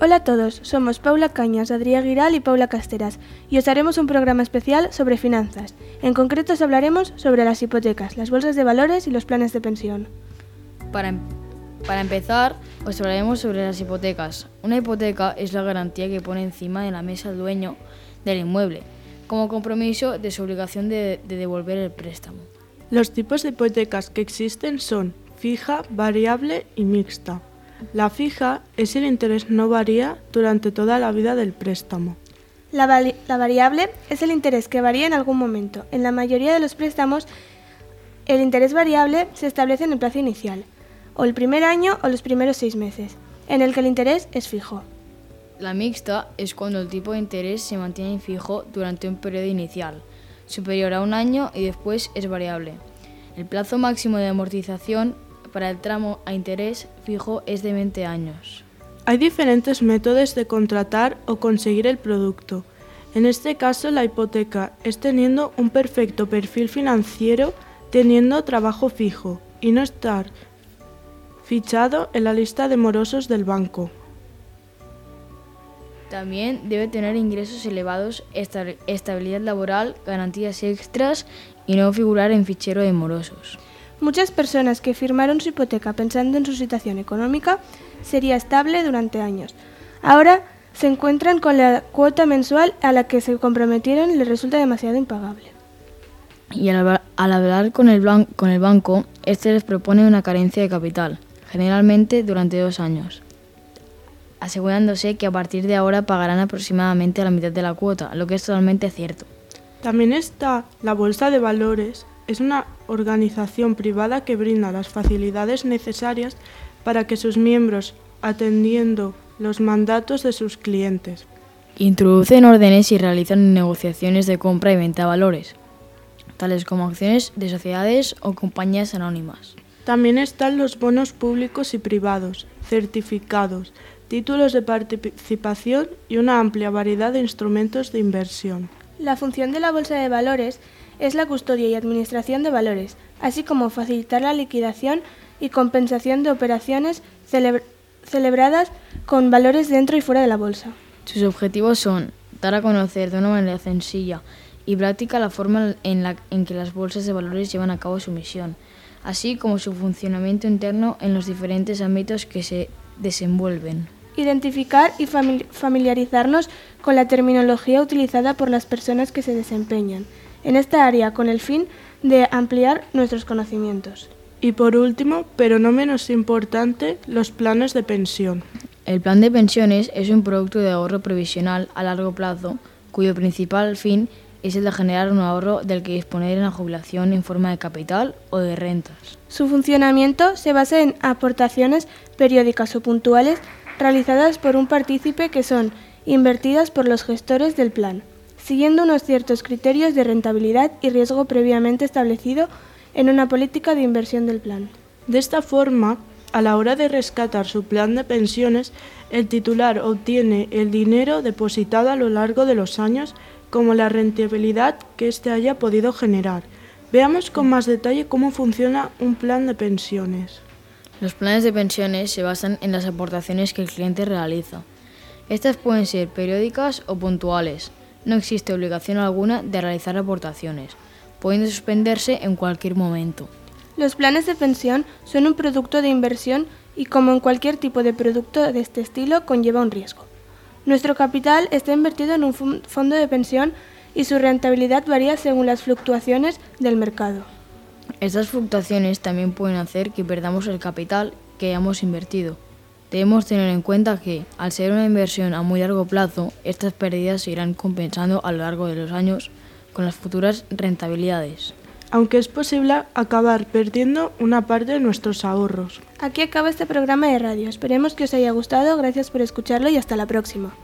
Hola a todos, somos Paula Cañas, Adrià Giral y Paula Casteras y os haremos un programa especial sobre finanzas. En concreto os hablaremos sobre las hipotecas, las bolsas de valores y los planes de pensión. Para, em- para empezar, os hablaremos sobre las hipotecas. Una hipoteca es la garantía que pone encima de la mesa el dueño del inmueble, como compromiso de su obligación de, de devolver el préstamo. Los tipos de hipotecas que existen son fija, variable y mixta. La fija es si el interés no varía durante toda la vida del préstamo. La, vali- la variable es el interés que varía en algún momento. En la mayoría de los préstamos, el interés variable se establece en el plazo inicial, o el primer año o los primeros seis meses, en el que el interés es fijo. La mixta es cuando el tipo de interés se mantiene fijo durante un periodo inicial, superior a un año y después es variable. El plazo máximo de amortización para el tramo a interés fijo es de 20 años. Hay diferentes métodos de contratar o conseguir el producto. En este caso, la hipoteca es teniendo un perfecto perfil financiero, teniendo trabajo fijo y no estar fichado en la lista de morosos del banco. También debe tener ingresos elevados, esta- estabilidad laboral, garantías extras y no figurar en fichero de morosos. Muchas personas que firmaron su hipoteca pensando en su situación económica sería estable durante años. Ahora se encuentran con la cuota mensual a la que se comprometieron y les resulta demasiado impagable. Y al, hablar- al hablar con el, blan- con el banco, este les propone una carencia de capital, generalmente durante dos años, asegurándose que a partir de ahora pagarán aproximadamente la mitad de la cuota, lo que es totalmente cierto. También está la Bolsa de Valores. Es una organización privada que brinda las facilidades necesarias para que sus miembros, atendiendo los mandatos de sus clientes, Introducen órdenes y realizan negociaciones de compra y venta de valores, tales como acciones de sociedades o compañías anónimas. También están los bonos públicos y privados, certificados, títulos de participación y una amplia variedad de instrumentos de inversión. La función de la bolsa de valores es la custodia y administración de valores, así como facilitar la liquidación y compensación de operaciones celebr- celebradas con valores dentro y fuera de la bolsa. Sus objetivos son dar a conocer de una manera sencilla y práctica la forma en, la, en que las bolsas de valores llevan a cabo su misión, así como su funcionamiento interno en los diferentes ámbitos que se desenvuelven. Identificar y famili- familiarizarnos con la terminología utilizada por las personas que se desempeñan en esta área con el fin de ampliar nuestros conocimientos. Y por último, pero no menos importante, los planes de pensión. El plan de pensiones es un producto de ahorro previsional a largo plazo, cuyo principal fin es el de generar un ahorro del que disponer en la jubilación en forma de capital o de rentas. Su funcionamiento se basa en aportaciones periódicas o puntuales realizadas por un partícipe que son invertidas por los gestores del plan, siguiendo unos ciertos criterios de rentabilidad y riesgo previamente establecido en una política de inversión del plan. De esta forma, a la hora de rescatar su plan de pensiones, el titular obtiene el dinero depositado a lo largo de los años como la rentabilidad que éste haya podido generar. Veamos con más detalle cómo funciona un plan de pensiones. Los planes de pensiones se basan en las aportaciones que el cliente realiza. Estas pueden ser periódicas o puntuales. No existe obligación alguna de realizar aportaciones, pudiendo suspenderse en cualquier momento. Los planes de pensión son un producto de inversión y como en cualquier tipo de producto de este estilo conlleva un riesgo. Nuestro capital está invertido en un fondo de pensión y su rentabilidad varía según las fluctuaciones del mercado. Estas fluctuaciones también pueden hacer que perdamos el capital que hayamos invertido. Debemos tener en cuenta que, al ser una inversión a muy largo plazo, estas pérdidas se irán compensando a lo largo de los años con las futuras rentabilidades. Aunque es posible acabar perdiendo una parte de nuestros ahorros. Aquí acaba este programa de radio. Esperemos que os haya gustado. Gracias por escucharlo y hasta la próxima.